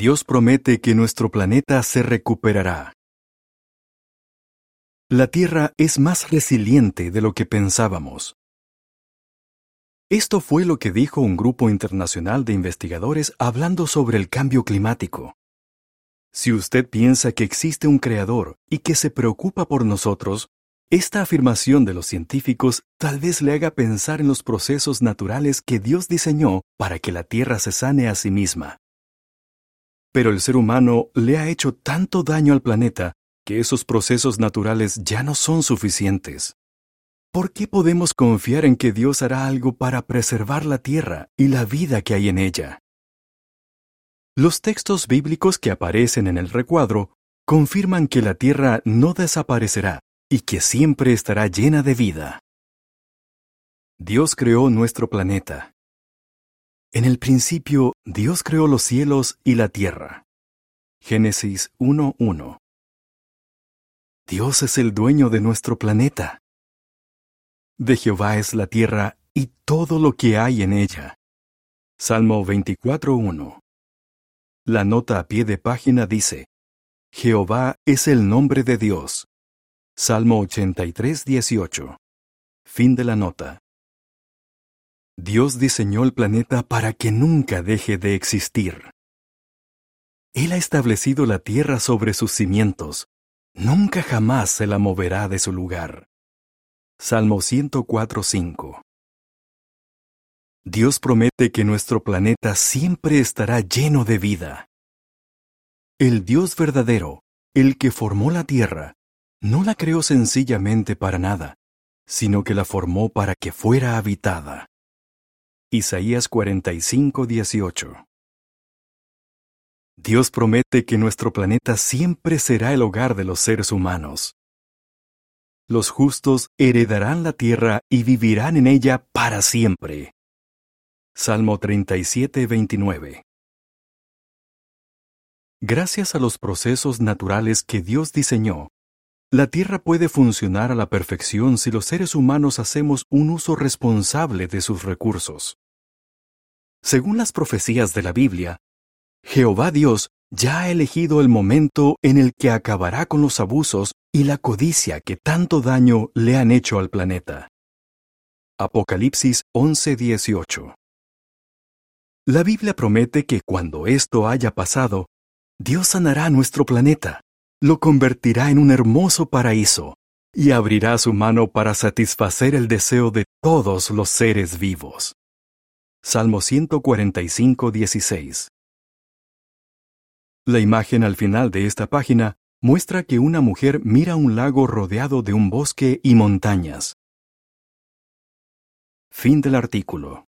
Dios promete que nuestro planeta se recuperará. La Tierra es más resiliente de lo que pensábamos. Esto fue lo que dijo un grupo internacional de investigadores hablando sobre el cambio climático. Si usted piensa que existe un creador y que se preocupa por nosotros, esta afirmación de los científicos tal vez le haga pensar en los procesos naturales que Dios diseñó para que la Tierra se sane a sí misma. Pero el ser humano le ha hecho tanto daño al planeta que esos procesos naturales ya no son suficientes. ¿Por qué podemos confiar en que Dios hará algo para preservar la tierra y la vida que hay en ella? Los textos bíblicos que aparecen en el recuadro confirman que la tierra no desaparecerá y que siempre estará llena de vida. Dios creó nuestro planeta. En el principio, Dios creó los cielos y la tierra. Génesis 1.1 Dios es el dueño de nuestro planeta. De Jehová es la tierra y todo lo que hay en ella. Salmo 24.1. La nota a pie de página dice, Jehová es el nombre de Dios. Salmo 83.18. Fin de la nota. Dios diseñó el planeta para que nunca deje de existir. Él ha establecido la tierra sobre sus cimientos, nunca jamás se la moverá de su lugar. Salmo 104.5 Dios promete que nuestro planeta siempre estará lleno de vida. El Dios verdadero, el que formó la tierra, no la creó sencillamente para nada, sino que la formó para que fuera habitada. Isaías 45.18 Dios promete que nuestro planeta siempre será el hogar de los seres humanos. Los justos heredarán la tierra y vivirán en ella para siempre. Salmo 37, 29. Gracias a los procesos naturales que Dios diseñó, la Tierra puede funcionar a la perfección si los seres humanos hacemos un uso responsable de sus recursos. Según las profecías de la Biblia, Jehová Dios ya ha elegido el momento en el que acabará con los abusos y la codicia que tanto daño le han hecho al planeta. Apocalipsis 11:18 La Biblia promete que cuando esto haya pasado, Dios sanará nuestro planeta, lo convertirá en un hermoso paraíso y abrirá su mano para satisfacer el deseo de todos los seres vivos. Salmo 145:16 la imagen al final de esta página muestra que una mujer mira un lago rodeado de un bosque y montañas. Fin del artículo.